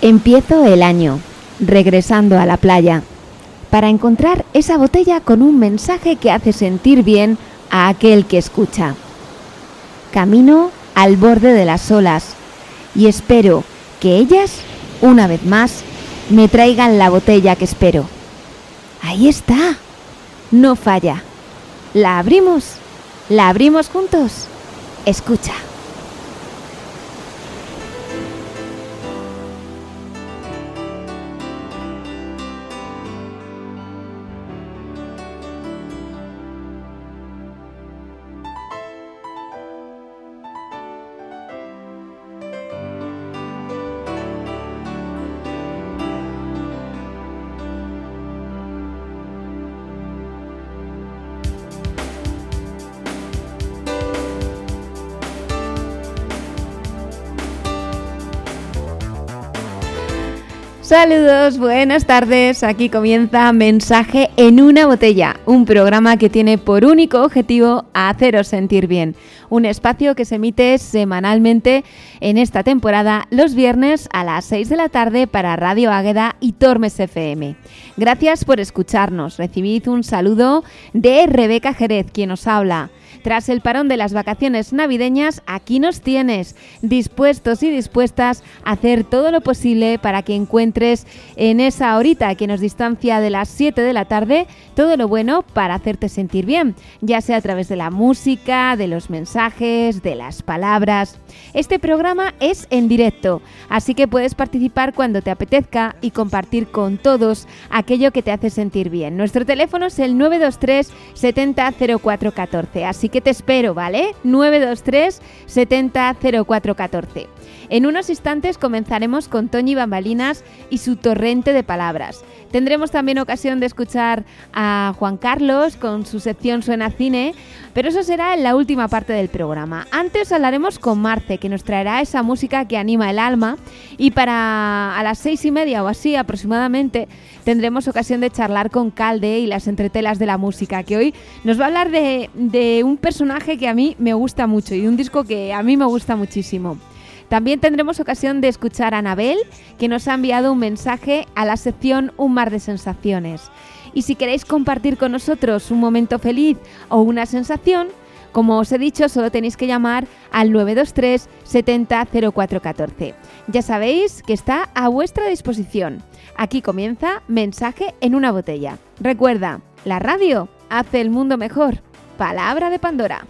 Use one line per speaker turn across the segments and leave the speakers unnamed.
Empiezo el año, regresando a la playa, para encontrar esa botella con un mensaje que hace sentir bien a aquel que escucha. Camino al borde de las olas y espero que ellas, una vez más, me traigan la botella que espero. Ahí está. No falla. ¿La abrimos? ¿La abrimos juntos? Escucha. Saludos, buenas tardes. Aquí comienza Mensaje en una botella, un programa que tiene por único objetivo haceros sentir bien. Un espacio que se emite semanalmente en esta temporada los viernes a las 6 de la tarde para Radio Águeda y Tormes FM. Gracias por escucharnos. Recibid un saludo de Rebeca Jerez, quien os habla. Tras el parón de las vacaciones navideñas, aquí nos tienes, dispuestos y dispuestas a hacer todo lo posible para que encuentres en esa horita que nos distancia de las 7 de la tarde todo lo bueno para hacerte sentir bien, ya sea a través de la música, de los mensajes, de las palabras. Este programa es en directo, así que puedes participar cuando te apetezca y compartir con todos aquello que te hace sentir bien. Nuestro teléfono es el 923 70 0414, así que te espero, ¿vale? 923 70 0414. En unos instantes comenzaremos con Toñi Bambalinas y su torrente de palabras. Tendremos también ocasión de escuchar a Juan Carlos con su sección Suena Cine, pero eso será en la última parte del programa. Antes hablaremos con Marce, que nos traerá esa música que anima el alma, y para a las seis y media o así aproximadamente tendremos ocasión de charlar con Calde y las entretelas de la música, que hoy nos va a hablar de, de un personaje que a mí me gusta mucho y un disco que a mí me gusta muchísimo. También tendremos ocasión de escuchar a Anabel, que nos ha enviado un mensaje a la sección Un mar de sensaciones. Y si queréis compartir con nosotros un momento feliz o una sensación, como os he dicho, solo tenéis que llamar al 923 70 0414. Ya sabéis que está a vuestra disposición. Aquí comienza Mensaje en una botella. Recuerda, la radio hace el mundo mejor. Palabra de Pandora.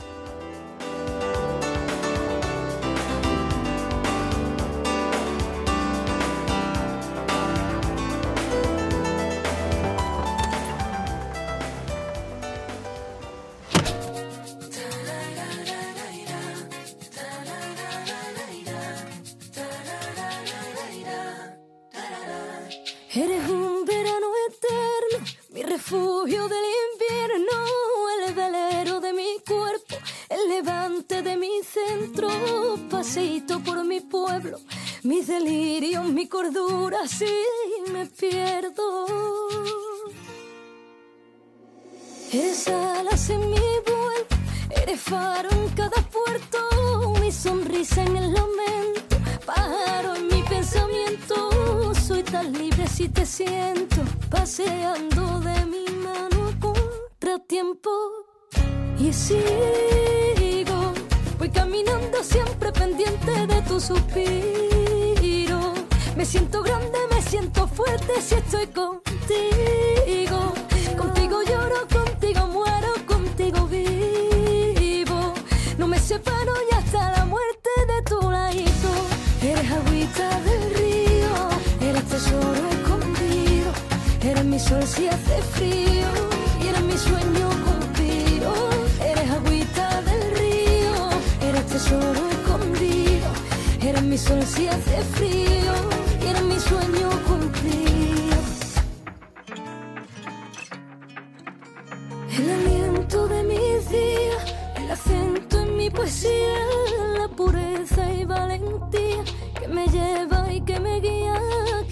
Que me lleva y que me guía,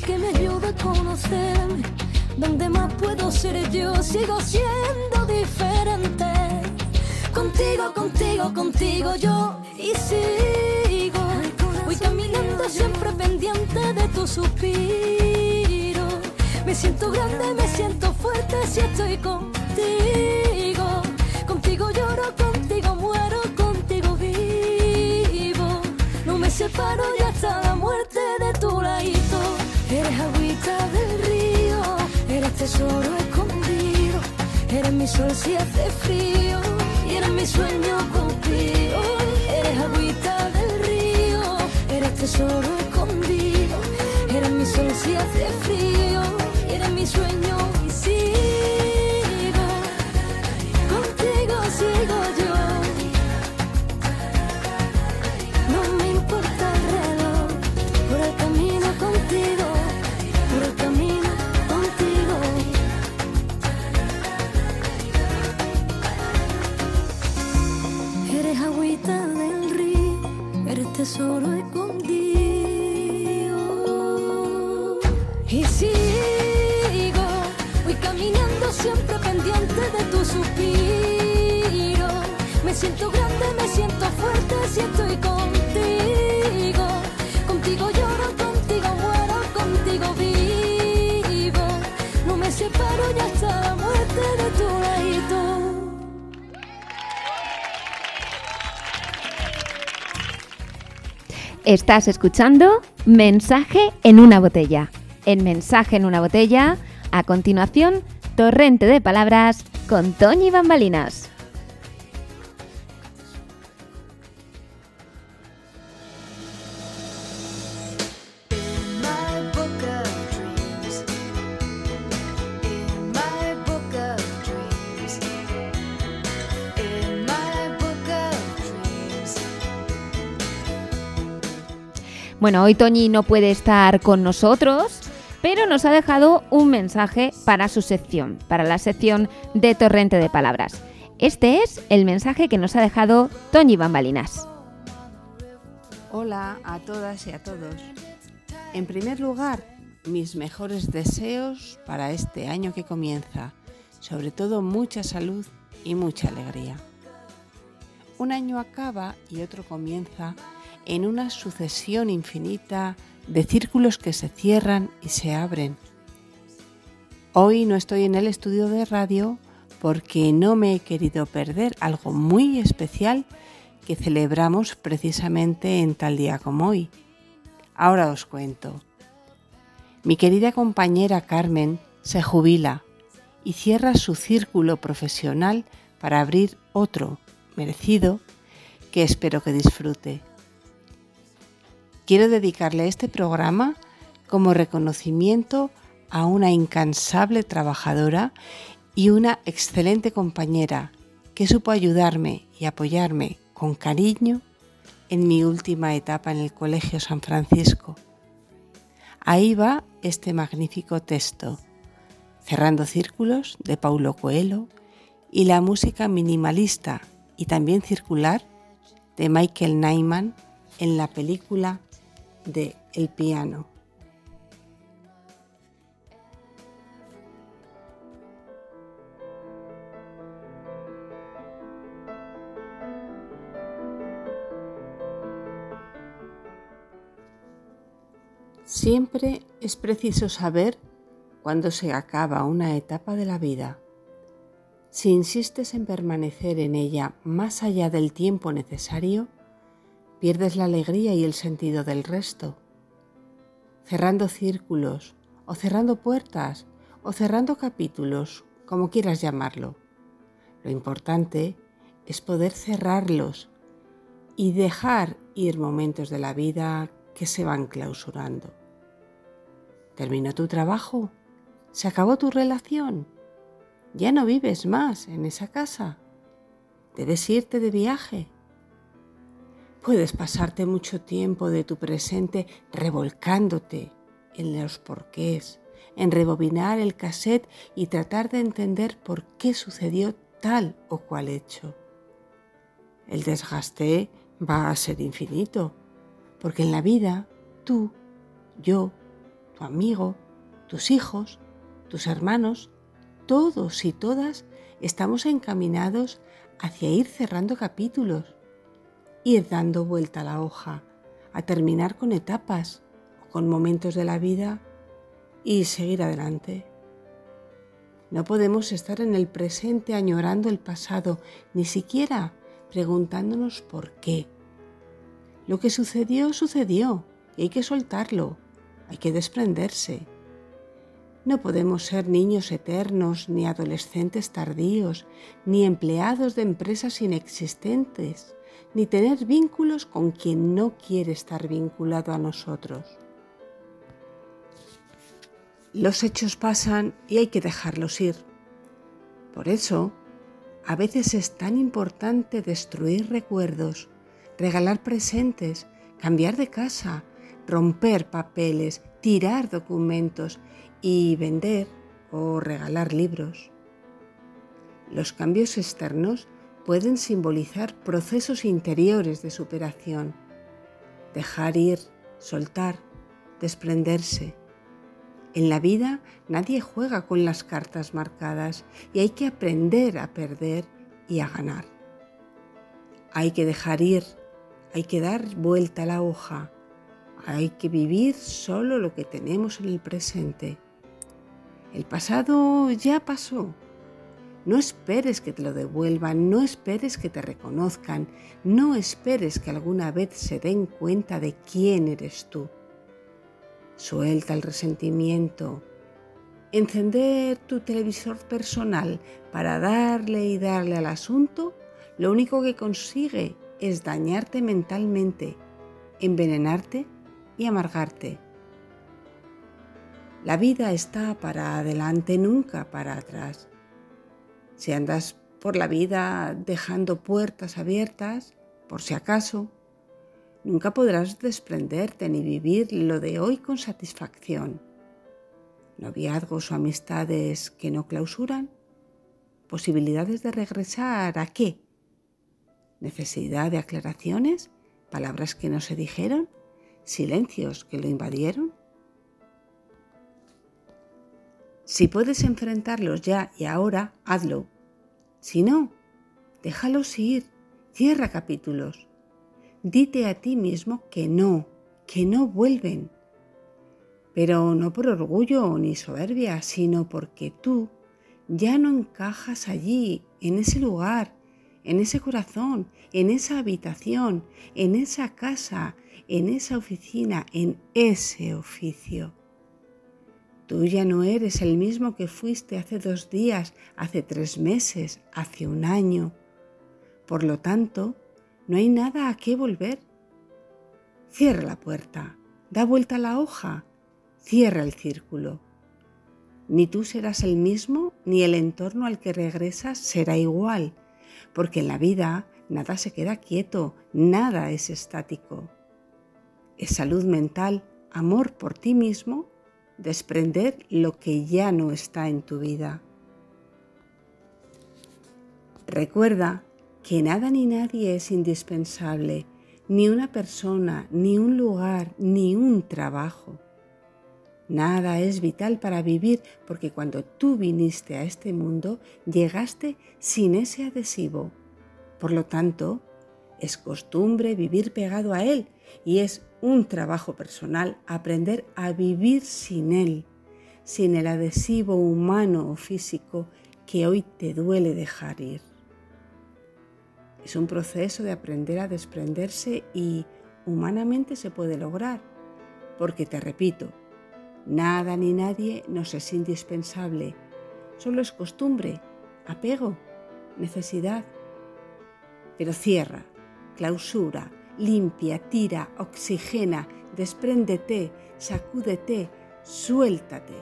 que me ayuda a conocerme. Donde más puedo ser yo, sigo siendo diferente. Contigo, contigo, contigo yo y sigo. Voy Voy caminando siempre pendiente de tu suspiro. Me siento grande, me siento fuerte si estoy contigo. Contigo lloro, contigo muero, contigo vivo. No me separo tesoro escondido. Eres mi sol si hace frío y eres mi sueño contigo. Eres agüita del río, eres tesoro escondido. Eres mi sol si hace frío y eres mi sueño y sigo. Contigo sigo tesoro escondido. Y sigo, voy caminando siempre pendiente de tu suspiro. Me siento grande, me siento fuerte si
Estás escuchando Mensaje en una botella. En Mensaje en una botella, a continuación, Torrente de Palabras con Toñi Bambalinas. Bueno, hoy Toñi no puede estar con nosotros, pero nos ha dejado un mensaje para su sección, para la sección de Torrente de Palabras. Este es el mensaje que nos ha dejado Toñi Bambalinas.
Hola a todas y a todos. En primer lugar, mis mejores deseos para este año que comienza, sobre todo mucha salud y mucha alegría. Un año acaba y otro comienza en una sucesión infinita de círculos que se cierran y se abren. Hoy no estoy en el estudio de radio porque no me he querido perder algo muy especial que celebramos precisamente en tal día como hoy. Ahora os cuento. Mi querida compañera Carmen se jubila y cierra su círculo profesional para abrir otro, merecido, que espero que disfrute. Quiero dedicarle este programa como reconocimiento a una incansable trabajadora y una excelente compañera que supo ayudarme y apoyarme con cariño en mi última etapa en el Colegio San Francisco. Ahí va este magnífico texto, Cerrando Círculos de Paulo Coelho y la música minimalista y también circular de Michael Nyman en la película de El piano. Siempre es preciso saber cuándo se acaba una etapa de la vida. Si insistes en permanecer en ella más allá del tiempo necesario, pierdes la alegría y el sentido del resto. Cerrando círculos, o cerrando puertas, o cerrando capítulos, como quieras llamarlo. Lo importante es poder cerrarlos y dejar ir momentos de la vida que se van clausurando. ¿Terminó tu trabajo? ¿Se acabó tu relación? ¿Ya no vives más en esa casa? ¿Debes irte de viaje? Puedes pasarte mucho tiempo de tu presente revolcándote en los porqués, en rebobinar el cassette y tratar de entender por qué sucedió tal o cual hecho. El desgaste va a ser infinito, porque en la vida tú, yo, tu amigo, tus hijos, tus hermanos, todos y todas estamos encaminados hacia ir cerrando capítulos, ir dando vuelta a la hoja, a terminar con etapas o con momentos de la vida y seguir adelante. No podemos estar en el presente añorando el pasado, ni siquiera preguntándonos por qué. Lo que sucedió, sucedió y hay que soltarlo, hay que desprenderse. No podemos ser niños eternos, ni adolescentes tardíos, ni empleados de empresas inexistentes, ni tener vínculos con quien no quiere estar vinculado a nosotros. Los hechos pasan y hay que dejarlos ir. Por eso, a veces es tan importante destruir recuerdos, regalar presentes, cambiar de casa, romper papeles, tirar documentos y vender o regalar libros. Los cambios externos pueden simbolizar procesos interiores de superación. Dejar ir, soltar, desprenderse. En la vida nadie juega con las cartas marcadas y hay que aprender a perder y a ganar. Hay que dejar ir, hay que dar vuelta a la hoja, hay que vivir solo lo que tenemos en el presente. El pasado ya pasó. No esperes que te lo devuelvan, no esperes que te reconozcan, no esperes que alguna vez se den cuenta de quién eres tú. Suelta el resentimiento. Encender tu televisor personal para darle y darle al asunto, lo único que consigue es dañarte mentalmente, envenenarte y amargarte. La vida está para adelante, nunca para atrás. Si andas por la vida dejando puertas abiertas, por si acaso, nunca podrás desprenderte ni vivir lo de hoy con satisfacción. Noviazgos o amistades que no clausuran, posibilidades de regresar a qué? Necesidad de aclaraciones, palabras que no se dijeron, silencios que lo invadieron. Si puedes enfrentarlos ya y ahora, hazlo. Si no, déjalos ir, cierra capítulos. Dite a ti mismo que no, que no vuelven. Pero no por orgullo ni soberbia, sino porque tú ya no encajas allí, en ese lugar, en ese corazón, en esa habitación, en esa casa, en esa oficina, en ese oficio. Tú ya no eres el mismo que fuiste hace dos días, hace tres meses, hace un año. Por lo tanto, no hay nada a qué volver. Cierra la puerta, da vuelta la hoja, cierra el círculo. Ni tú serás el mismo, ni el entorno al que regresas será igual, porque en la vida nada se queda quieto, nada es estático. Es salud mental, amor por ti mismo desprender lo que ya no está en tu vida. Recuerda que nada ni nadie es indispensable, ni una persona, ni un lugar, ni un trabajo. Nada es vital para vivir porque cuando tú viniste a este mundo llegaste sin ese adhesivo. Por lo tanto, es costumbre vivir pegado a él y es un trabajo personal aprender a vivir sin él, sin el adhesivo humano o físico que hoy te duele dejar ir. Es un proceso de aprender a desprenderse y humanamente se puede lograr, porque te repito, nada ni nadie nos es indispensable, solo es costumbre, apego, necesidad. Pero cierra, clausura, limpia, tira, oxigena, despréndete, sacúdete, suéltate.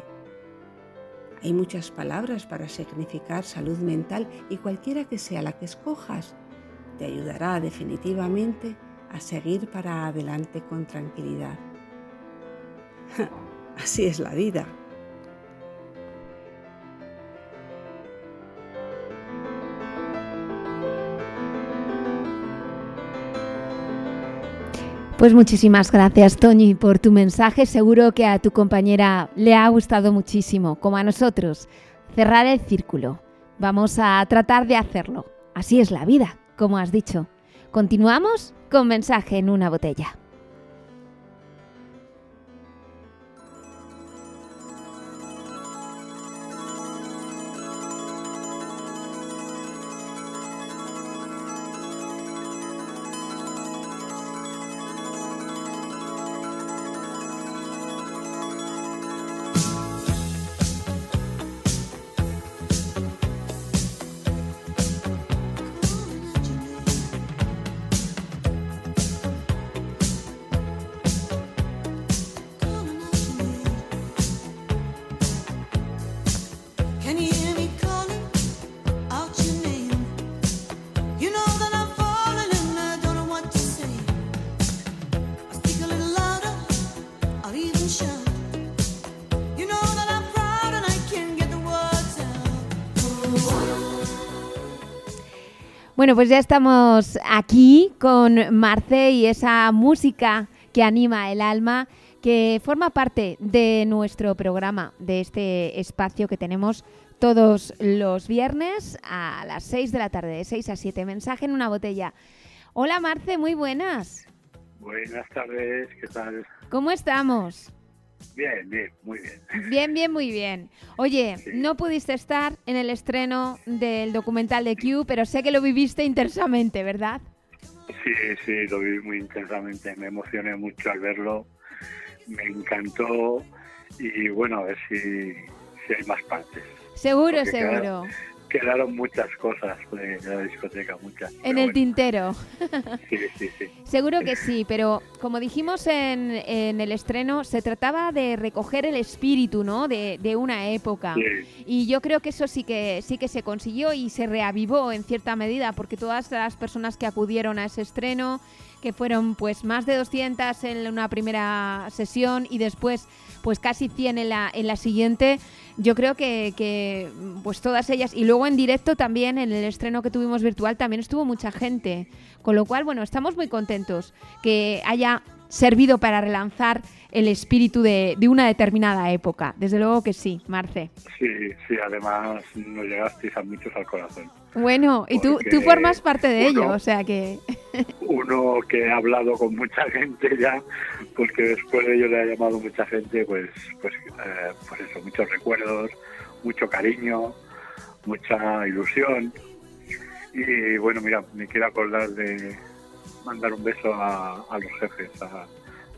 Hay muchas palabras para significar salud mental y cualquiera que sea la que escojas te ayudará definitivamente a seguir para adelante con tranquilidad. Así es la vida.
Pues muchísimas gracias, Toñi, por tu mensaje. Seguro que a tu compañera le ha gustado muchísimo, como a nosotros. Cerrar el círculo. Vamos a tratar de hacerlo. Así es la vida, como has dicho. Continuamos con mensaje en una botella. Bueno, pues ya estamos aquí con Marce y esa música que anima el alma, que forma parte de nuestro programa, de este espacio que tenemos todos los viernes a las 6 de la tarde, de 6 a 7. Mensaje en una botella. Hola Marce, muy buenas.
Buenas tardes, ¿qué tal?
¿Cómo estamos?
Bien, bien, muy bien.
Bien, bien, muy bien. Oye,
Sí.
no pudiste estar en el estreno del documental de Q, pero sé que lo viviste intensamente, ¿verdad?
Sí, sí, lo viví muy intensamente, me emocioné mucho al verlo, me encantó y bueno, a ver si, si hay más partes.
Seguro,
Porque
seguro.
Quedaron muchas cosas de la discoteca, muchas.
En el
bueno,
tintero.
Sí, sí, sí.
Seguro que sí, pero como dijimos en, en el estreno, se trataba de recoger el espíritu, ¿no? De, de una época.
Sí,
Y yo creo que eso sí que sí que se consiguió y se reavivó en cierta medida, porque todas las personas que acudieron a ese estreno, que fueron pues más de 200 en una primera sesión y después pues casi 100 en la, en la siguiente, yo creo que, que, pues todas ellas, y luego en directo también, en el estreno que tuvimos virtual, también estuvo mucha gente, con lo cual, bueno, estamos muy contentos que haya servido para relanzar el espíritu de, de una determinada época. Desde luego que sí, Marce.
sí, sí, además nos llegasteis a muchos al corazón.
Bueno, y tú, tú formas parte de
uno-
ello, o sea que...
Uno que ha hablado con mucha gente ya, porque después de ello le ha llamado mucha gente, pues, pues, eh, pues eso, muchos recuerdos, mucho cariño, mucha ilusión. Y bueno, mira, me quiero acordar de mandar un beso a, a los jefes, a,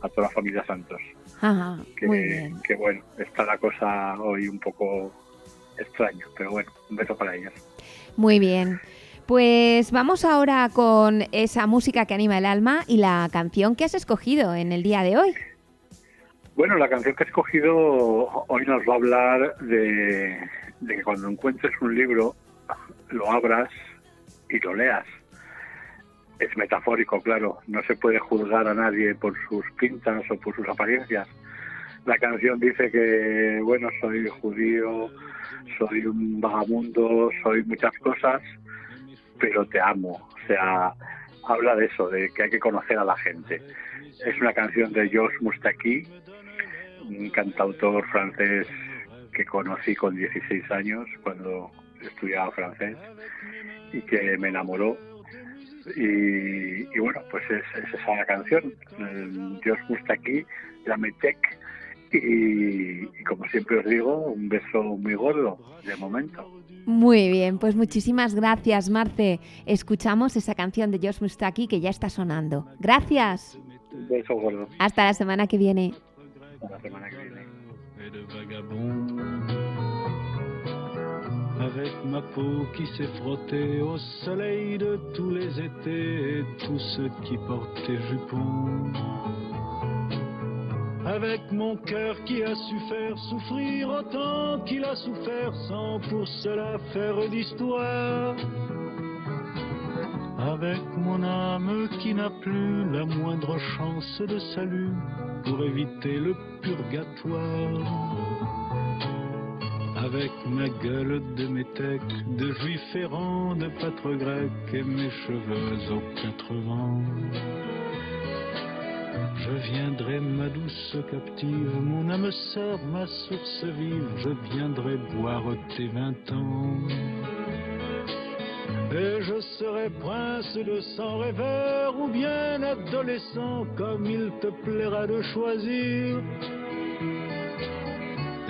a toda la familia Santos.
Ajá,
Que,
muy bien.
que bueno, está la cosa hoy un poco extraño, pero bueno, un beso para ellos.
Muy bien. Pues vamos ahora con esa música que anima el alma y la canción que has escogido en el día de hoy.
Bueno, la canción que he escogido hoy nos va a hablar de, de que cuando encuentres un libro, lo abras y lo leas. Es metafórico, claro, no se puede juzgar a nadie por sus pintas o por sus apariencias. La canción dice que, bueno, soy judío, soy un vagamundo, soy muchas cosas, pero te amo. O sea, habla de eso, de que hay que conocer a la gente. Es una canción de Georges Moustaki, un cantautor francés que conocí con 16 años cuando estudiaba francés y que me enamoró. Y, y bueno, pues es, es esa canción, eh, Dios Moustaki, la Metec. Y, y como siempre os digo, un beso muy gordo de momento.
Muy bien, pues muchísimas gracias, Marce. Escuchamos esa canción de Josh Mustaki que ya está sonando. Gracias.
Un beso gordo.
Hasta la semana que viene.
Hasta la semana que viene.
De vagabond. Avec ma peau qui s'est frottée au soleil de tous les étés et tous ceux qui portaient jupons. Avec mon cœur qui a su faire souffrir autant qu'il a souffert sans pour cela faire d'histoire. Avec mon âme qui n'a plus la moindre chance de salut pour éviter le purgatoire. Avec ma gueule de métèque, de juif errant, de pâtre grec et mes cheveux aux quatre vents. Je viendrai, ma douce captive, mon âme sœur, ma source vive, je viendrai boire tes vingt ans. Et je serai prince de sang rêveur ou bien adolescent, comme il te plaira de choisir.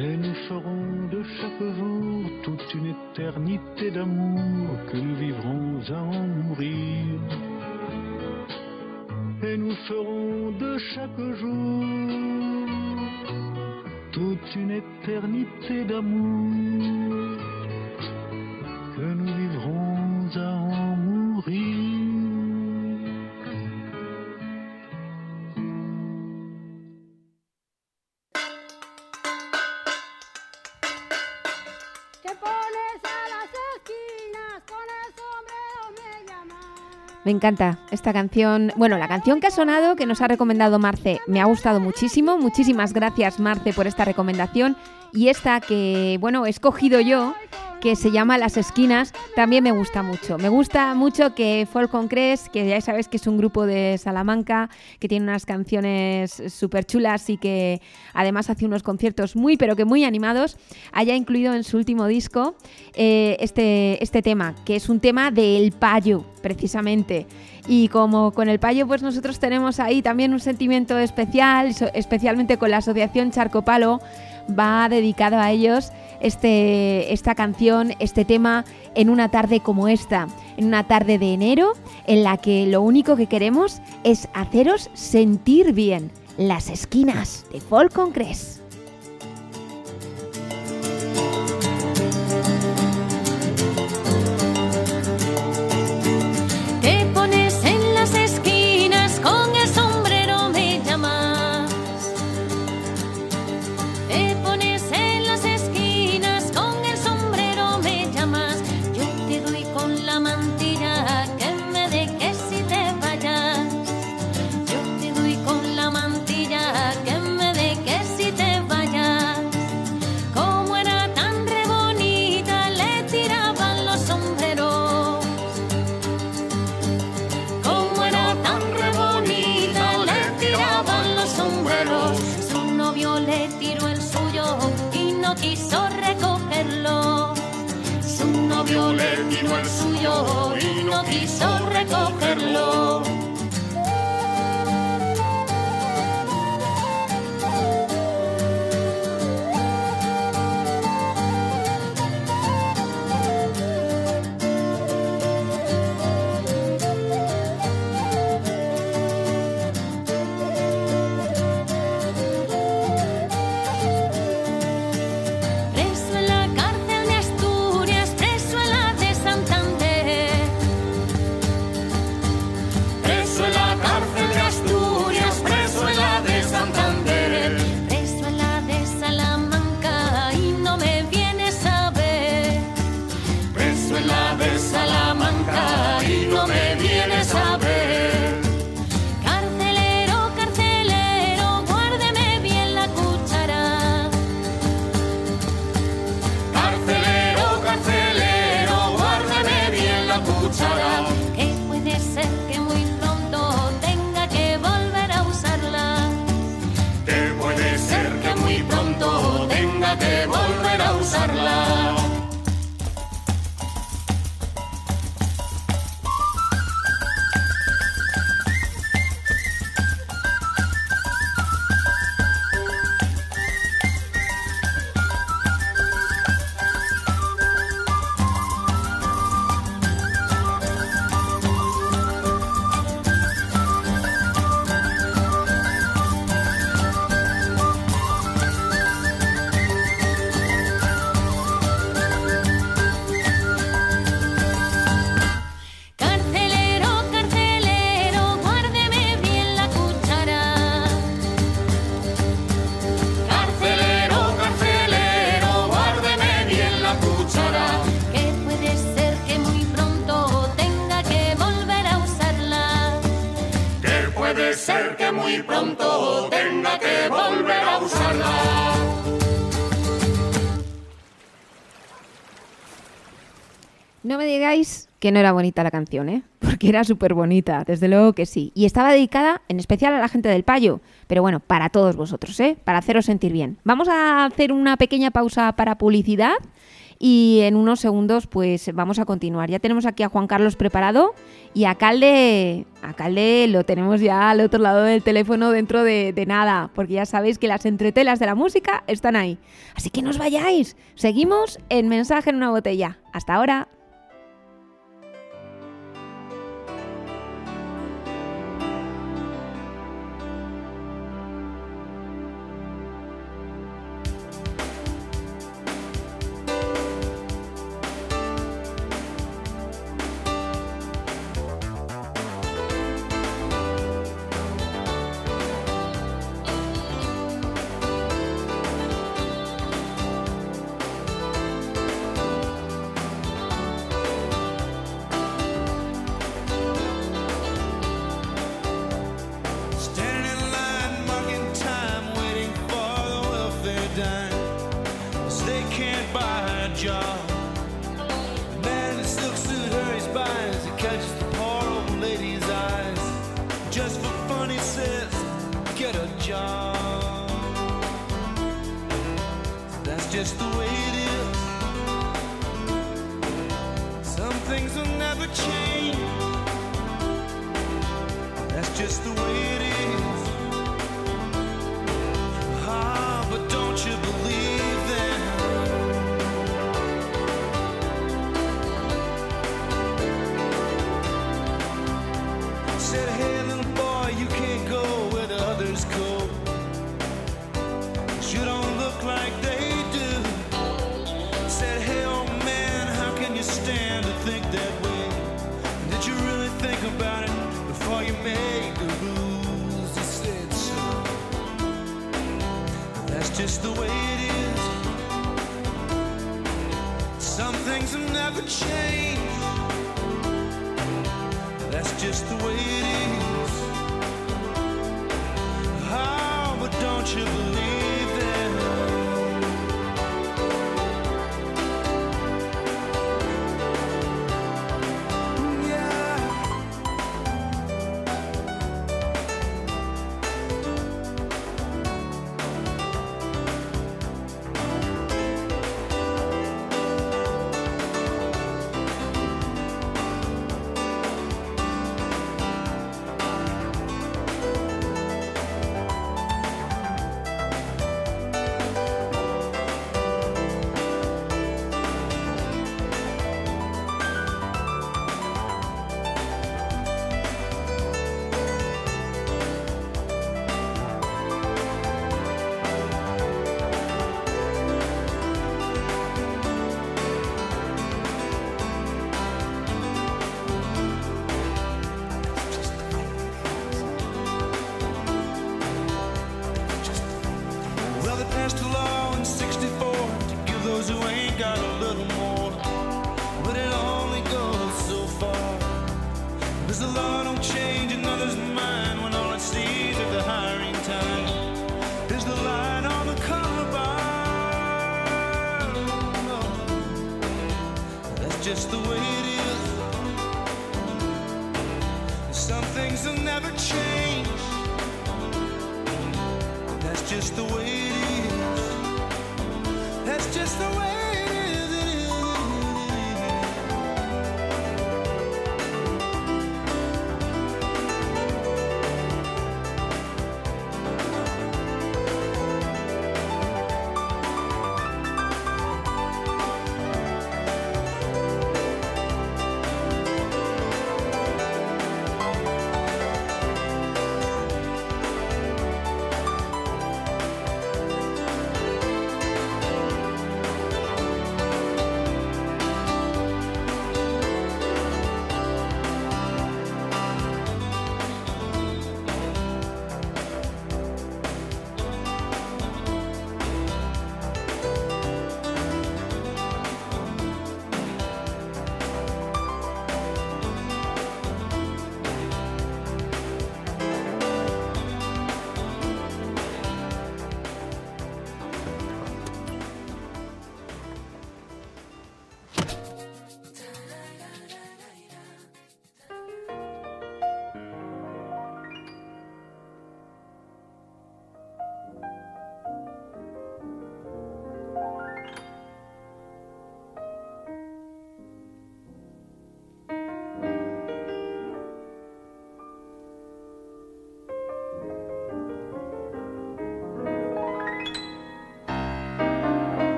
Et nous ferons de chaque jour toute une éternité d'amour que nous vivrons à en mourir. Et nous ferons de chaque jour toute une éternité d'amour que nous vivrons à en mourir.
Te pones a las esquinas con el sombrero me llamas.
Me encanta esta canción. Bueno, la canción que ha sonado, que nos ha recomendado Marce, me ha gustado muchísimo. Muchísimas gracias, Marce, por esta recomendación. Y esta que, bueno, he escogido yo, que se llama Las Esquinas, también me gusta mucho. Me gusta mucho que Folk on Crest, que ya sabes que es un grupo de Salamanca, que tiene unas canciones súper chulas y que además hace unos conciertos muy, pero que muy animados, haya incluido en su último disco eh, este, este tema, que es un tema del payo, precisamente. Y como con el payo, pues nosotros tenemos ahí también un sentimiento especial, especialmente con la asociación Charcopalo, va dedicado a ellos este, esta canción, este tema, en una tarde como esta, en una tarde de enero, en la que lo único que queremos es haceros sentir bien. Las esquinas de Folk on
Su novio le tiró el suyo y no quiso recogerlo. Su novio le tiró el suyo y no quiso recogerlo. Que
no era bonita la canción, ¿eh? Porque era súper bonita, desde luego que sí. Y estaba dedicada en especial a la gente del Payo. Pero bueno, para todos vosotros, ¿eh? Para haceros sentir bien. Vamos a hacer una pequeña pausa para publicidad y en unos segundos pues vamos a continuar. Ya tenemos aquí a Juan Carlos preparado y a Calde, a Calde lo tenemos ya al otro lado del teléfono dentro de, de nada, porque ya sabéis que las entretelas de la música están ahí. Así que no os vayáis. Seguimos en Mensaje en una botella. Hasta ahora.
That's just the way it is. Change. That's just the way it is.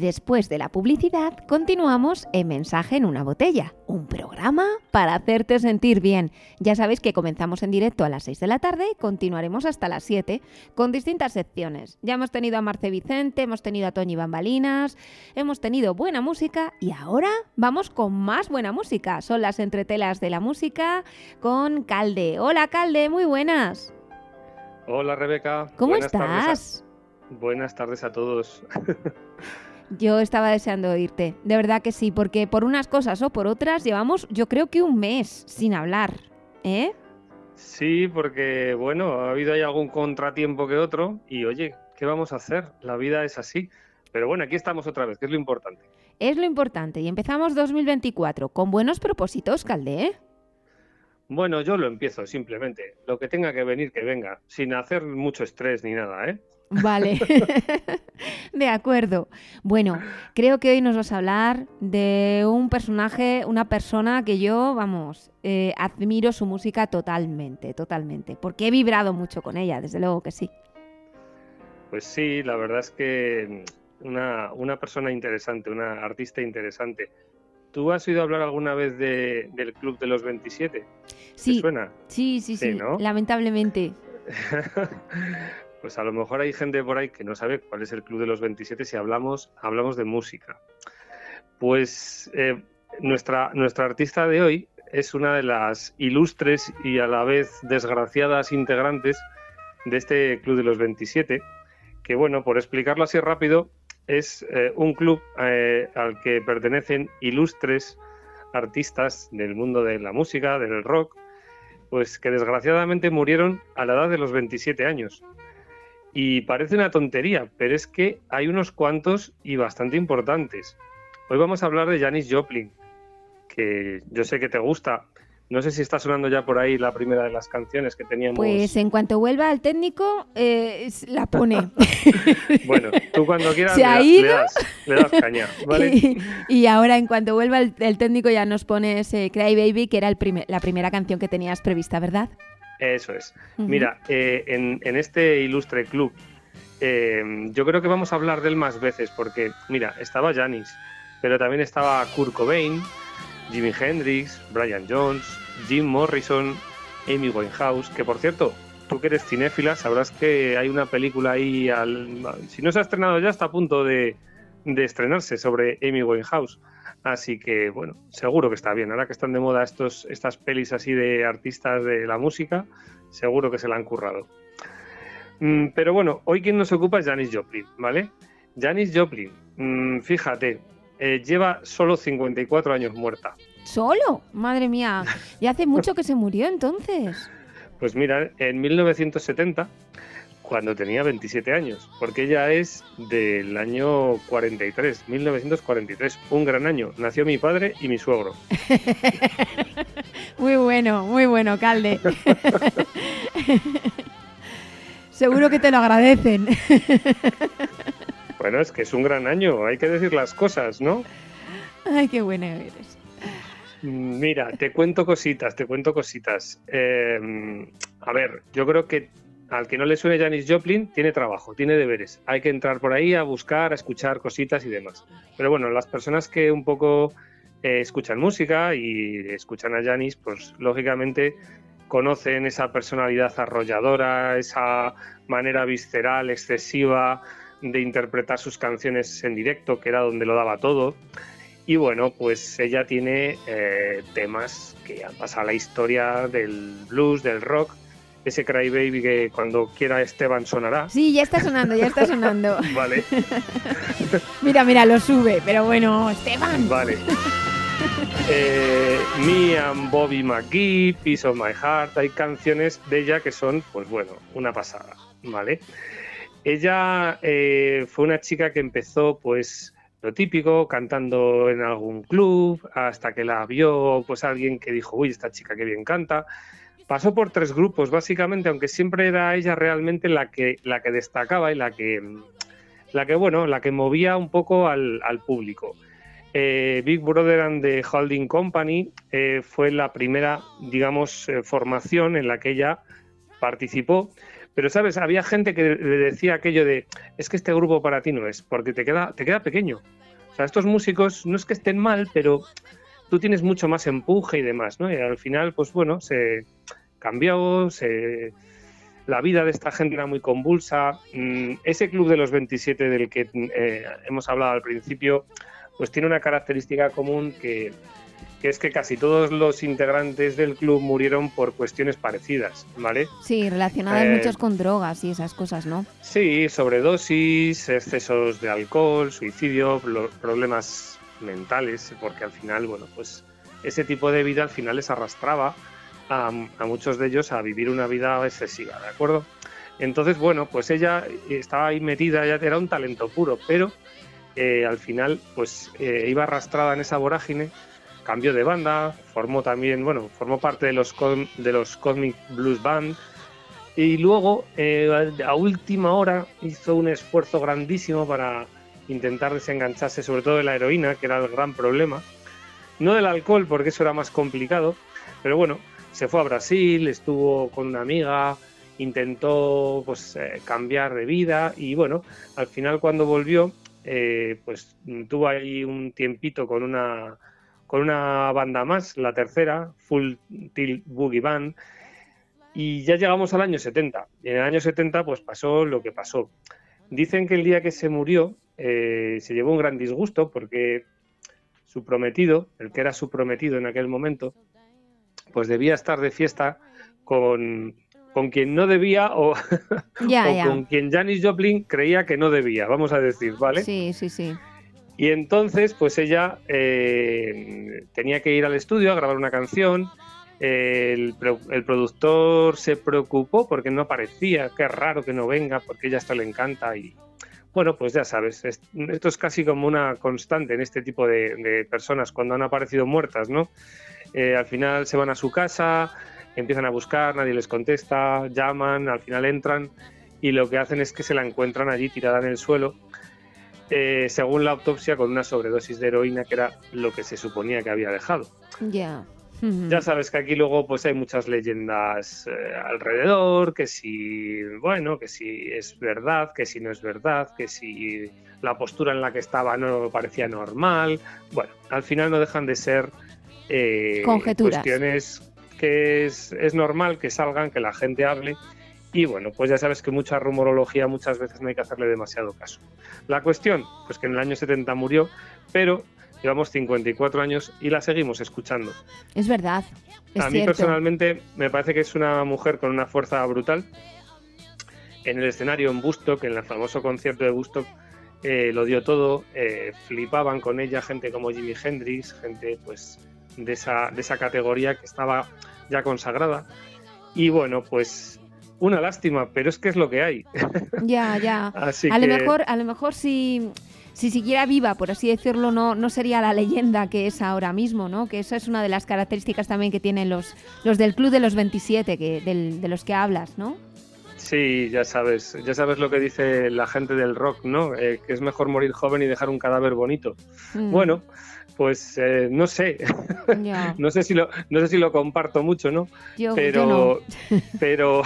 Y después de la publicidad, continuamos en Mensaje en una botella, un programa para hacerte sentir bien. Ya sabéis que comenzamos en directo a las 6 de la tarde y continuaremos hasta las 7 con distintas secciones. Ya hemos tenido a Marce Vicente, hemos tenido a Toñi Bambalinas, hemos tenido buena música y ahora vamos con más buena música. Son las entretelas de la música con Calde. Hola Calde, muy buenas.
Hola Rebeca.
¿Cómo
Buenas tardes a-
estás?
buenas tardes a todos.
Yo estaba deseando oírte, de verdad que sí, porque por unas cosas o por otras llevamos yo creo que un mes sin hablar, ¿eh?
sí, porque bueno, ha habido ahí algún contratiempo que otro y oye, ¿qué vamos a hacer? La vida es así. Pero bueno, aquí estamos otra vez, que es lo importante.
Es lo importante y empezamos 2024 con buenos propósitos, Calde, ¿eh?
Bueno, yo lo empiezo simplemente. Lo que tenga que venir, que venga, sin hacer mucho estrés ni nada, ¿eh?
Vale, de acuerdo. Bueno, creo que hoy nos vas a hablar de un personaje, una persona que yo, vamos, eh, admiro su música totalmente, totalmente, porque he vibrado mucho con ella, desde luego que sí.
Pues sí, la verdad es que mm, una, una persona interesante, una artista interesante. ¿Tú has oído hablar alguna vez de- del Club de los 27? ¿Te
Sí,
suena?
sí, sí,
Sí,
sí,
¿no?
lamentablemente.
Pues a lo mejor hay gente por ahí que no sabe cuál es el Club de los 27 si hablamos, hablamos de música. Pues eh, nuestra, nuestra artista de hoy es una de las ilustres y a la vez desgraciadas integrantes de este Club de los 27, que bueno, por explicarlo así rápido, es eh, un club eh, al que pertenecen ilustres artistas del mundo de la música, del rock, pues que desgraciadamente murieron a la edad de los 27 años. Y parece una tontería, pero es que hay unos cuantos y bastante importantes. Hoy vamos a hablar de Janis Joplin, que yo sé que te gusta. No sé si está sonando ya por ahí la primera de las canciones que teníamos.
Pues en cuanto vuelva al técnico, eh, la pone.
Bueno, tú cuando quieras le,
ha
das-
ido.
le das, le das caña, ¿vale?
y, y ahora, en cuanto vuelva el, el técnico, ya nos pones eh, Cry Baby, que era el primer- la primera canción que tenías prevista, ¿verdad?
Eso es. Mira, eh, en, en este ilustre club, eh, yo creo que vamos a hablar de él más veces, porque, mira, estaba Janis, pero también estaba Kurt Cobain, Jimi Hendrix, Brian Jones, Jim Morrison, Amy Winehouse, que por cierto, tú que eres cinéfila, sabrás que hay una película ahí, al, si no se ha estrenado ya, está a punto de, de estrenarse sobre Amy Winehouse. Así que, bueno, seguro que está bien. Ahora que están de moda estos, estas pelis así de artistas de la música, seguro que se la han currado. Mm, pero bueno, hoy quien nos ocupa es Janis Joplin, ¿vale? Janis Joplin, mm, fíjate, eh, lleva solo 54 años muerta.
¿Solo? Madre mía, ya hace mucho que se murió entonces.
Pues mira, en 1970, cuando tenía 27 años, porque ella es del año 43, 1943, un gran año. Nació mi padre y mi suegro.
Muy bueno, muy bueno, Calde. Seguro que te lo agradecen.
Bueno, es que es un gran año, hay que decir las cosas, ¿no?
Ay, qué buena eres.
Mira, te cuento cositas, te cuento cositas. Eh, a ver, yo creo que al que no le suene Janis Joplin tiene trabajo, tiene deberes. Hay que entrar por ahí a buscar, a escuchar cositas y demás. Pero bueno, las personas que un poco eh, escuchan música y escuchan a Janis, pues lógicamente conocen esa personalidad arrolladora, esa manera visceral, excesiva de interpretar sus canciones en directo, que era donde lo daba todo. Y bueno, pues ella tiene eh, temas que han pasado a la historia del blues, del rock, ese Cry Baby que cuando quiera Esteban sonará.
Sí, ya está sonando, ya está sonando.
Vale,
Mira, mira, lo sube, pero bueno, Esteban.
vale. Eh, Me and Bobby McGee, Piece of My Heart, hay canciones de ella que son, pues bueno, una pasada, ¿vale? Ella eh, fue una chica que empezó, pues, lo típico, cantando en algún club, hasta que la vio, pues, alguien que dijo, uy, esta chica que bien canta. Pasó por tres grupos, básicamente, aunque siempre era ella realmente la que, la que destacaba y la que, la que, bueno, la que movía un poco al, público. Eh, Big Brother and the Holding Company eh, fue la primera, digamos, eh, formación en la que ella participó. Pero, ¿sabes? Había gente que le decía aquello de, es que este grupo para ti no es, porque te queda, te queda pequeño. O sea, estos músicos no es que estén mal, pero tú tienes mucho más empuje y demás, ¿no? Y al final, pues bueno, se cambió, se... la vida de esta gente era muy convulsa. Mm, Ese club de los 27 del que eh, hemos hablado al principio, pues tiene una característica común que, que es que casi todos los integrantes del club murieron por cuestiones parecidas, ¿vale?
Sí, relacionadas
Eh,
muchos con drogas y esas cosas, ¿no?
Sí, sobredosis, excesos de alcohol, suicidio, problemas mentales, porque al final, bueno, pues ese tipo de vida al final les arrastraba a, muchos de ellos a vivir una vida excesiva, ¿de acuerdo? Entonces, bueno, pues ella estaba ahí metida, ella era un talento puro, pero eh, al final, pues eh, iba arrastrada en esa vorágine cambió de banda, formó también, bueno, formó parte de los, de los Cosmic Blues Band y luego eh, a última hora hizo un esfuerzo grandísimo para intentar desengancharse sobre todo de la heroína, que era el gran problema, no del alcohol porque eso era más complicado, pero bueno, se fue a Brasil, estuvo con una amiga, intentó pues eh, cambiar de vida y bueno, al final cuando volvió eh, pues tuvo ahí un tiempito con una con una banda más, la tercera, Full Tilt Boogie Band, y ya llegamos al año 70. Y en el año 70 pues pasó lo que pasó. Dicen que el día que se murió eh, se llevó un gran disgusto porque su prometido, el que era su prometido en aquel momento, pues debía estar de fiesta con, con quien no debía o,
Ya,
o
ya.
con quien Janis Joplin creía que no debía, vamos a decir, ¿vale?
Sí, sí, sí.
Y entonces, pues ella eh, tenía que ir al estudio a grabar una canción. El, el productor se preocupó porque no aparecía, qué raro que no venga, porque ella esto le encanta. Y bueno, pues ya sabes, es- esto es casi como una constante en este tipo de, de personas cuando han aparecido muertas, ¿no? Eh, al final se van a su casa, empiezan a buscar, nadie les contesta, llaman, al final entran y lo que hacen es que se la encuentran allí tirada en el suelo eh, según la autopsia, con una sobredosis de heroína, que era lo que se suponía que había dejado.
Ya.
Ya sabes que aquí luego pues hay muchas leyendas eh, alrededor, que si, bueno, que si es verdad, que si no es verdad, que si la postura en la que estaba no parecía normal. Bueno, al final no dejan de ser eh,
Conjeturas.
cuestiones que es, es normal que salgan, que la gente hable. Y bueno, pues ya sabes que mucha rumorología muchas veces no hay que hacerle demasiado caso. La cuestión, pues que en el año 70 murió, pero llevamos 54 años y la seguimos escuchando.
Es verdad. Es
a mí
cierto.
personalmente me parece que es una mujer con una fuerza brutal. En el escenario en Bustock, en el famoso concierto de Bustock, eh, lo dio todo. eh, flipaban con ella gente como Jimi Hendrix, gente pues de esa, de esa categoría que estaba ya consagrada. Y bueno, pues una lástima, pero es que es lo que hay.
Ya, ya.
Así
a lo mejor, a lo mejor si, si siguiera viva, por así decirlo, no, no sería la leyenda que es ahora mismo, ¿no? Que esa es una de las características también que tienen los, los del Club de los 27, que, del- de los que hablas, ¿no?
Sí, ya sabes, ya sabes lo que dice la gente del rock, ¿no? Eh, que es mejor morir joven y dejar un cadáver bonito.
Mm,
Bueno, pues eh, no sé, no sé si lo, no sé si lo comparto mucho, ¿no?
Yo, yo no.
Pero, pero,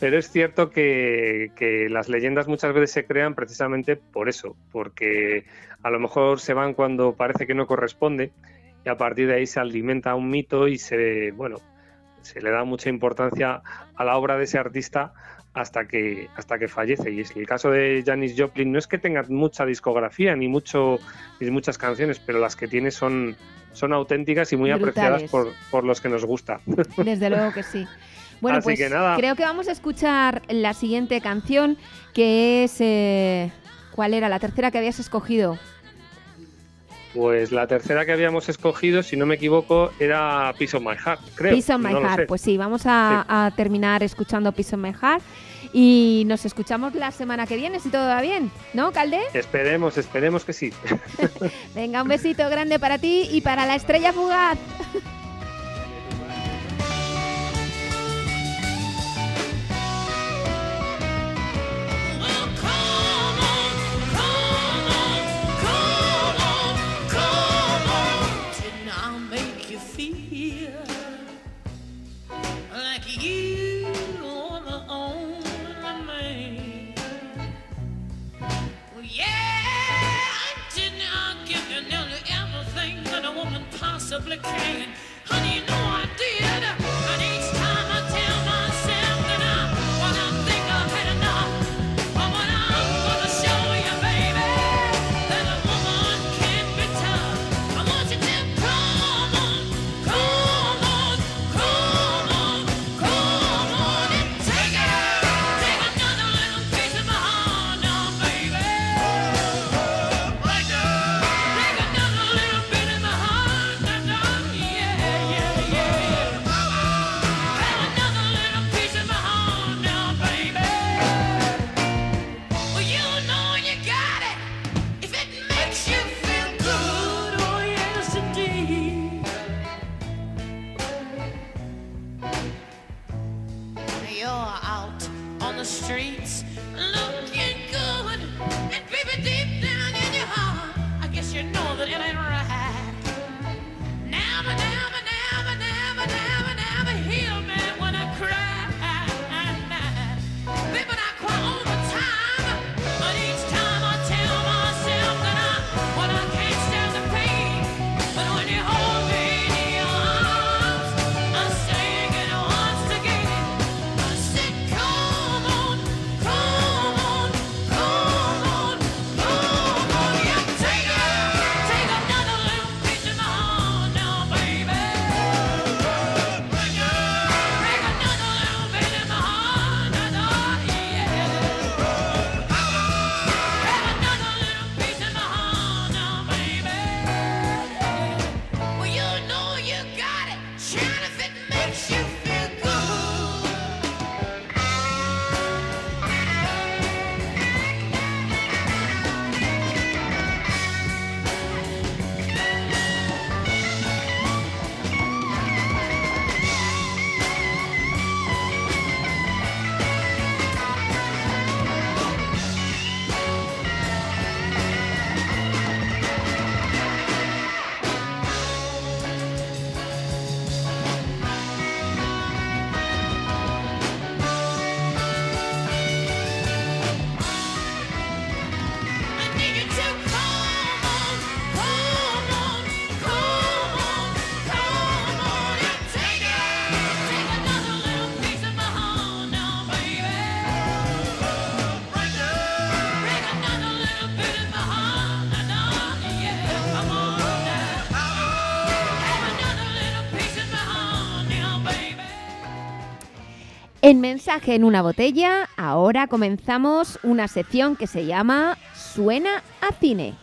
pero es cierto que, que las leyendas muchas veces se crean precisamente por eso, porque a lo mejor se van cuando parece que no corresponde y a partir de ahí se alimenta un mito y se, bueno, se le da mucha importancia a la obra de ese artista hasta que hasta que fallece y es el caso de Janis Joplin no es que tenga mucha discografía ni mucho ni muchas canciones pero las que tiene son son auténticas y muy apreciadas por, por los que nos gusta
Desde luego que sí. Bueno,
Así
pues
que nada.
creo que vamos a escuchar la siguiente canción, que es... eh, ¿Cuál era? La tercera que habías escogido.
Pues la tercera que habíamos escogido, si no me equivoco, era Piece of My Heart, creo.
Peace on My
no
Heart. Pues sí, vamos a, a terminar escuchando Peace on My Heart. Y nos escuchamos la semana que viene, si todo va bien. ¿No, Calde?
Esperemos, esperemos que sí.
Venga, un besito grande para ti y para la estrella fugaz. En Mensaje en una botella, ahora comenzamos una sección que se llama Suena a cine.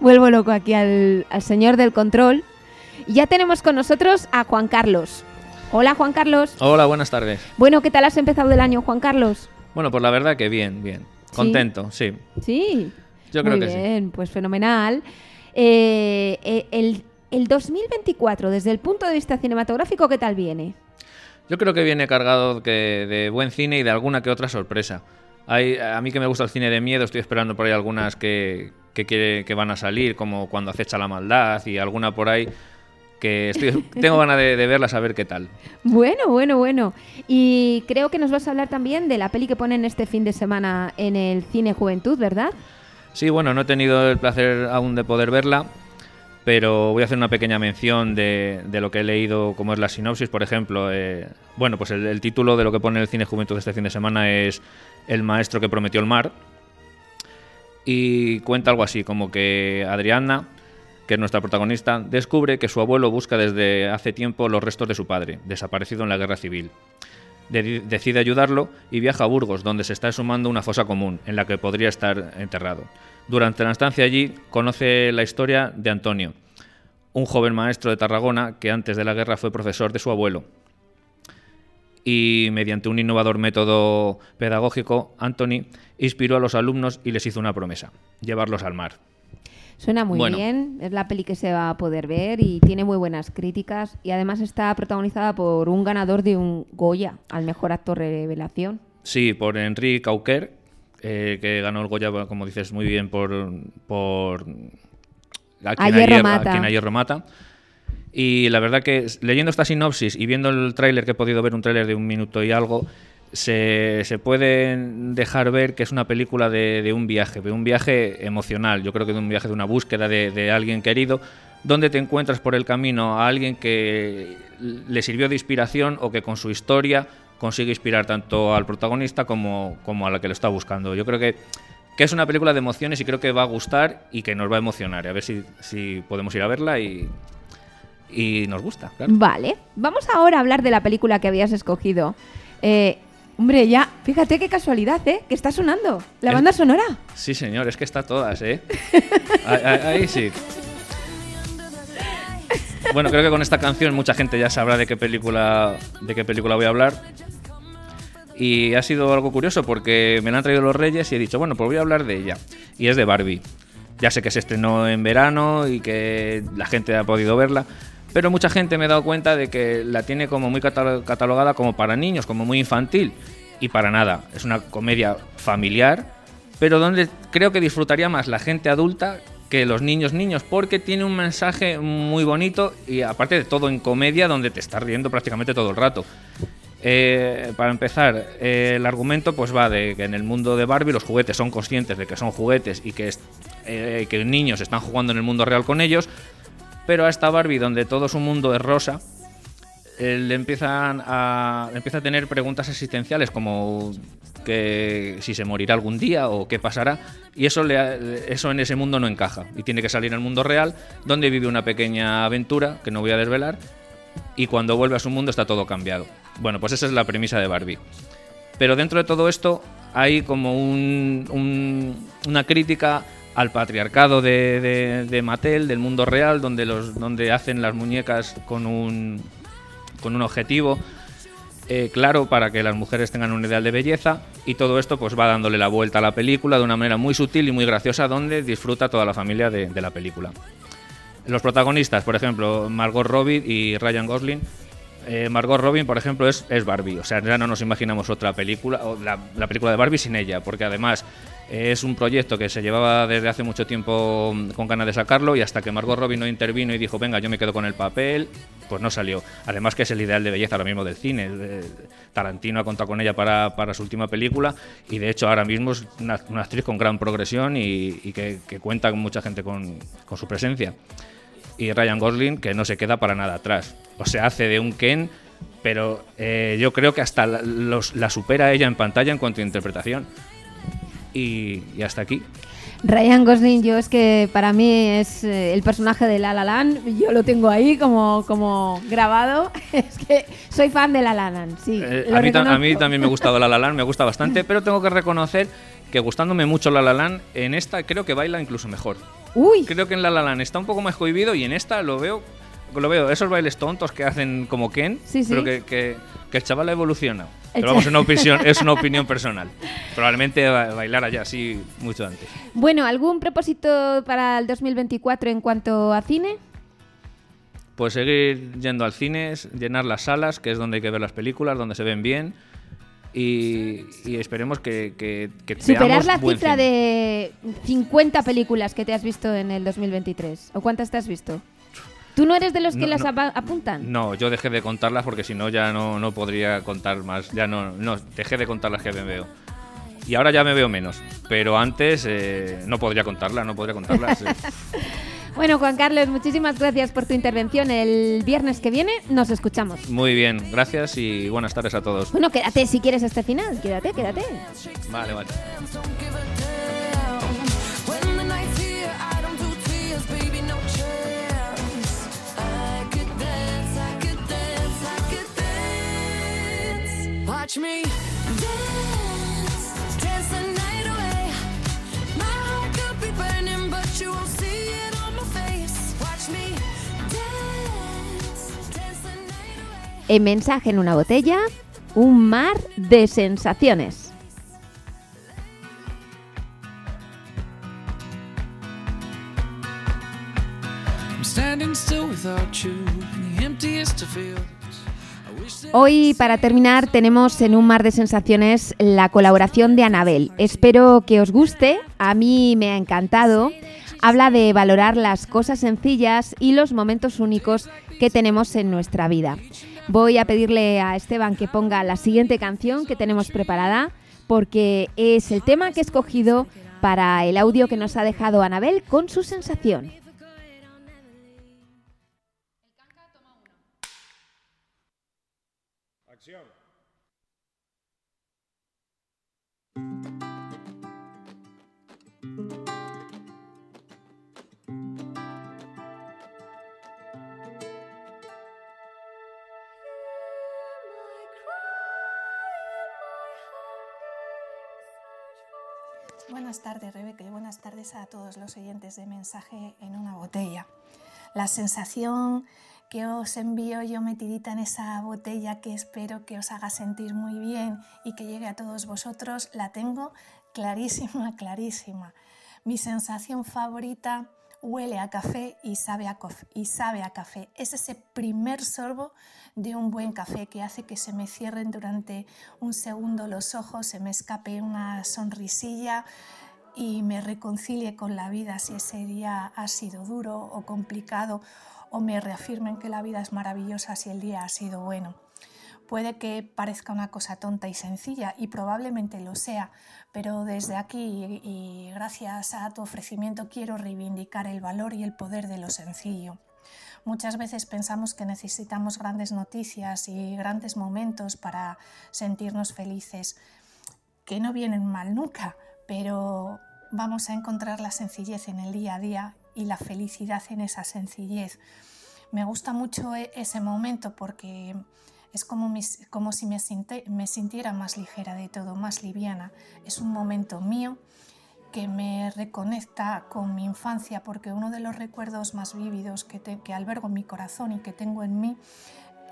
Vuelvo loco aquí al, al señor del control. Ya tenemos con nosotros a Juan Carlos. Hola Juan Carlos.
Hola, buenas tardes.
Bueno, ¿qué tal has empezado el año, Juan Carlos?
Bueno, pues la verdad que bien, bien. Contento, sí.
Sí.
Yo creo
Muy
que sí.
bien, pues fenomenal. Eh, eh, el, el 2024, desde el punto de vista cinematográfico, ¿qué tal viene?
Yo creo que viene cargado que- de buen cine y de alguna que otra sorpresa. Hay, a mí que me gusta el cine de miedo, estoy esperando por ahí algunas que, que, que van a salir, como Cuando acecha la maldad y alguna por ahí que estoy, tengo ganas de, de verlas a ver qué tal.
Bueno, bueno, bueno. Y creo que nos vas a hablar también de la peli que ponen este fin de semana en el Cine Juventud, ¿verdad?
Sí, bueno, no he tenido el placer aún de poder verla, pero voy a hacer una pequeña mención de, de lo que he leído, como es la sinopsis, por ejemplo. eh, bueno, pues el, el título de lo que pone el Cine Juventud este fin de semana es El maestro que prometió el mar. Y cuenta algo así, como que Adriana, que es nuestra protagonista, descubre que su abuelo busca desde hace tiempo los restos de su padre, desaparecido en la guerra civil. De- decide ayudarlo y viaja a Burgos, donde se está sumando una fosa común, en la que podría estar enterrado. Durante la estancia allí, conoce la historia de Antonio, un joven maestro de Tarragona que antes de la guerra fue profesor de su abuelo. Y mediante un innovador método pedagógico, Anthony inspiró a los alumnos y les hizo una promesa, llevarlos al mar.
Suena muy
Bueno.
bien, es la peli que se va a poder ver y tiene muy buenas críticas y además está protagonizada por un ganador de un Goya al mejor actor revelación.
Sí, por Enrique Cauquer, eh, que ganó el Goya, como dices muy bien, por, por a
mata.
quien a hierro mata. Y la verdad que leyendo esta sinopsis y viendo el tráiler, que he podido ver un tráiler de un minuto y algo, se, se puede dejar ver que es una película de, de un viaje, de un viaje emocional, yo creo que de un viaje de una búsqueda de, de alguien querido, donde te encuentras por el camino a alguien que le sirvió de inspiración o que con su historia consigue inspirar tanto al protagonista como, como a la que lo está buscando. Yo creo que, que es una película de emociones y creo que va a gustar y que nos va a emocionar. A ver si, si podemos ir a verla y, y nos gusta.
Vale, vamos ahora a hablar de la película que habías escogido. Eh, hombre, ya, fíjate qué casualidad, ¿eh? Que está sonando la banda sonora.
Sí, señor, es que está todas, ¿eh? Ahí, ahí- ahí sí. Bueno, creo que con esta canción mucha gente ya sabrá de qué película, de qué película voy a hablar. Y ha sido algo curioso porque me la han traído los Reyes y he dicho, bueno, pues voy a hablar de ella. Y es de Barbie. Ya sé que se estrenó en verano y que la gente ha podido verla, pero mucha gente me he dado cuenta de que la tiene como muy catalo- catalogada como para niños, como muy infantil. Y para nada, es una comedia familiar, pero donde creo que disfrutaría más la gente adulta que los niños niños, porque tiene un mensaje muy bonito y aparte de todo en comedia donde te estás riendo prácticamente todo el rato. Eh, para empezar, eh, el argumento pues va de que en el mundo de Barbie los juguetes son conscientes de que son juguetes y que, eh, que niños están jugando en el mundo real con ellos, pero a esta Barbie donde todo su mundo es rosa, eh, le empiezan a, empieza a tener preguntas existenciales como que si se morirá algún día o qué pasará y eso, le, eso en ese mundo no encaja y tiene que salir al mundo real donde vive una pequeña aventura que no voy a desvelar y cuando vuelve a su mundo está todo cambiado. Bueno, pues esa es la premisa de Barbie. Pero dentro de todo esto hay como un- un- una crítica al patriarcado de, de- de Mattel, del mundo real, donde, los, donde hacen las muñecas con un, con un objetivo eh, claro para que las mujeres tengan un ideal de belleza y todo esto pues va dándole la vuelta a la película de una manera muy sutil y muy graciosa donde disfruta toda la familia de, la película. Los protagonistas, por ejemplo, Margot Robbie y Ryan Gosling. Eh, Margot Robbie, por ejemplo, es, Barbie. O sea, ya no nos imaginamos otra película, o la, la película de Barbie sin ella, porque además es un proyecto que se llevaba desde hace mucho tiempo mm, con ganas de sacarlo y hasta que Margot Robbie no intervino y dijo, venga, yo me quedo con el papel, pues no salió. Además que es el ideal de belleza ahora mismo del cine. Eh, Tarantino ha contado con ella para, para su última película y de hecho ahora mismo es una, actriz con gran progresión y, que, cuenta con mucha gente con, con su presencia y Ryan Gosling que no se queda para nada atrás. O sea, hace de un Ken, pero eh, yo creo que hasta los- la supera ella en pantalla en cuanto a interpretación. Y, y hasta aquí.
Ryan Gosling, yo es que para mí es eh, el personaje de La La Land, yo lo tengo ahí como, como grabado. Es que soy fan de La La Land, sí.
Eh,
lo
a, mí también me ha gustado La La Land, me gusta bastante, pero tengo que reconocer que gustándome mucho La La Land, en esta creo que baila incluso mejor.
Uy,
Creo que en La La Land está un poco más cohibido y en esta lo veo, lo veo esos bailes tontos que hacen como Ken,
Sí, sí.
pero que, que- que el chaval ha evolucionado. Pero vamos, una opinión, es una opinión personal. Probablemente ba- bailara ya así mucho antes.
bueno, ¿algún propósito para el 2024 en cuanto a cine?
Pues seguir yendo al cine, llenar las salas, que es donde hay que ver las películas, donde se ven bien. Y, y esperemos que, que, que
Superar la cifra
cine.
de 50 películas que te has visto en el 2023. ¿O cuántas te has visto? ¿Tú no eres de los que
No,
las
no.
apuntan?
No, yo dejé de contarlas porque si no ya no, no podría contar más. Ya no, no, dejé de contar las que me veo. Y ahora ya me veo menos. Pero antes eh, no podría contarlas, no podría contarlas. eh.
Bueno, Juan Carlos, muchísimas gracias por tu intervención. El viernes que viene nos escuchamos.
Muy bien, gracias y buenas tardes a todos.
Bueno, quédate si quieres este final. Quédate, quédate.
Vale, vale.
Watch me dance, dance the night away. My heart could be burning, but you won't see it on my face. Watch me dance, dance the night away.
En mensaje en una botella, un mar de sensaciones.
I'm standing still without you in the emptiest of fields.
Hoy, para terminar, tenemos en un mar de sensaciones la colaboración de Anabel. Espero que os guste, a mí me ha encantado. Habla de valorar las cosas sencillas y los momentos únicos que tenemos en nuestra vida. Voy a pedirle a Esteban que ponga la siguiente canción que tenemos preparada porque es el tema que he escogido para el audio que nos ha dejado Anabel con su sensación.
Buenas tardes, Rebeca, y buenas tardes a todos los oyentes de Mensaje en una botella. La sensación que os envío yo metidita en esa botella que espero que os haga sentir muy bien y que llegue a todos vosotros, la tengo clarísima, clarísima. Mi sensación favorita huele a café y sabe a, y sabe a café. Es ese primer sorbo de un buen café que hace que se me cierren durante un segundo los ojos, se me escape una sonrisilla y me reconcilie con la vida si ese día ha sido duro o complicado o me reafirmen que la vida es maravillosa si el día ha sido bueno. Puede que parezca una cosa tonta y sencilla y probablemente lo sea, pero desde aquí y gracias a tu ofrecimiento quiero reivindicar el valor y el poder de lo sencillo. Muchas veces pensamos que necesitamos grandes noticias y grandes momentos para sentirnos felices, que no vienen mal nunca, pero vamos a encontrar la sencillez en el día a día y la felicidad en esa sencillez. Me gusta mucho e- ese momento porque es como, como si me, sinte- me sintiera más ligera de todo, más liviana. Es un momento mío que me reconecta con mi infancia porque uno de los recuerdos más vívidos que, te- que albergo en mi corazón y que tengo en mí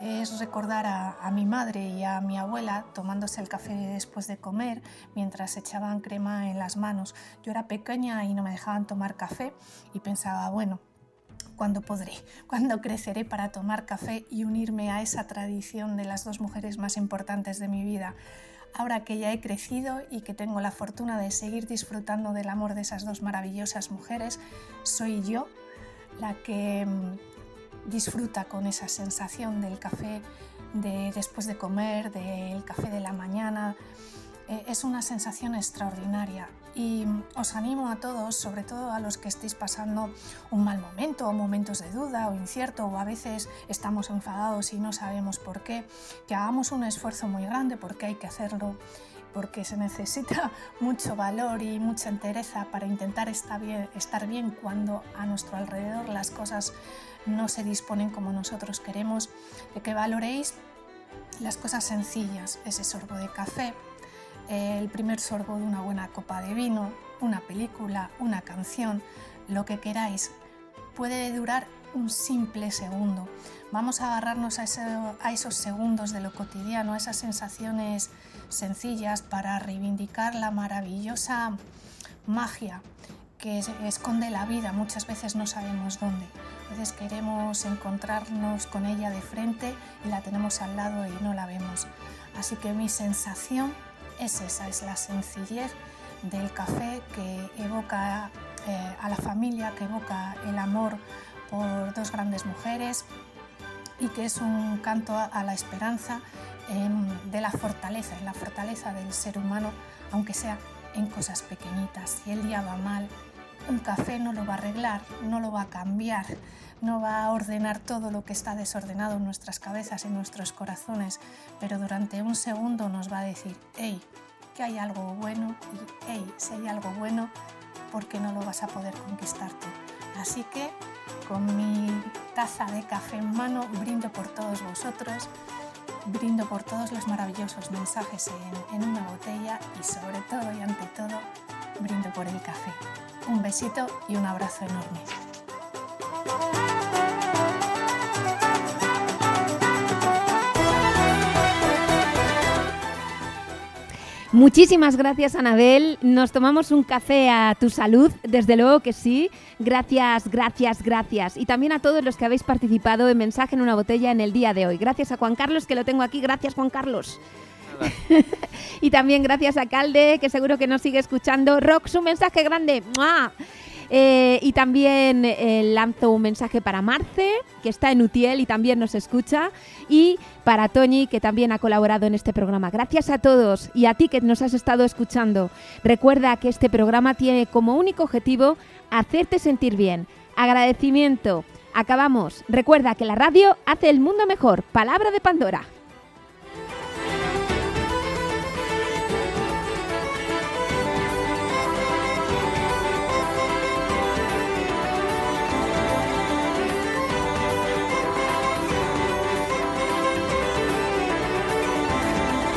es recordar a, mi madre y a mi abuela tomándose el café después de comer mientras echaban crema en las manos. Yo era pequeña y no me dejaban tomar café y pensaba, bueno, ¿cuándo podré? ¿Cuándo creceré para tomar café y unirme a esa tradición de las dos mujeres más importantes de mi vida? Ahora que ya he crecido y que tengo la fortuna de seguir disfrutando del amor de esas dos maravillosas mujeres, soy yo la que mm, disfruta con esa sensación del café de después de comer, del café de la mañana. Eh, es una sensación extraordinaria y os animo a todos, sobre todo a los que estéis pasando un mal momento o momentos de duda o incierto o a veces estamos enfadados y no sabemos por qué, que hagamos un esfuerzo muy grande porque hay que hacerlo porque se necesita mucho valor y mucha entereza para intentar estar bien, estar bien cuando a nuestro alrededor las cosas no se disponen como nosotros queremos, de que valoréis las cosas sencillas, ese sorbo de café, el primer sorbo de una buena copa de vino, una película, una canción, lo que queráis. Puede durar un simple segundo. Vamos a agarrarnos a, a esos segundos de lo cotidiano, a esas sensaciones sencillas para reivindicar la maravillosa magia que es- esconde la vida. Muchas veces no sabemos dónde. A veces queremos encontrarnos con ella de frente y la tenemos al lado y no la vemos. Así que mi sensación es esa, es la sencillez del café que evoca eh, a la familia, que evoca el amor por dos grandes mujeres y que es un canto a, la esperanza em, de la fortaleza, la fortaleza del ser humano, aunque sea en cosas pequeñitas. Si el día va mal, un café no lo va a arreglar, no lo va a cambiar, no va a ordenar todo lo que está desordenado en nuestras cabezas, en nuestros corazones, pero durante un segundo nos va a decir, hey, que hay algo bueno y hey, si hay algo bueno, ¿por qué no lo vas a poder conquistar tú? Así que con mi taza de café en mano brindo por todos vosotros, brindo por todos los maravillosos mensajes en, en una botella y sobre todo y ante todo brindo por el café. Un besito y un abrazo enorme.
Muchísimas gracias, Anabel. Nos tomamos un café a tu salud, desde luego que sí. Gracias, gracias, gracias. Y también a todos los que habéis participado en Mensaje en una botella en el día de hoy. Gracias a Juan Carlos, que lo tengo aquí. Gracias, Juan Carlos. y también gracias a Calde, que seguro que nos sigue escuchando. Rox, un mensaje grande. ¡Mua! Eh, y también eh, lanzo un mensaje para Marce, que está en Utiel y también nos escucha. Y para Toñi, que también ha colaborado en este programa. Gracias a todos y a ti que nos has estado escuchando. Recuerda que este programa tiene como único objetivo hacerte sentir bien. Agradecimiento. Acabamos. Recuerda que la radio hace el mundo mejor. Palabra de Pandora.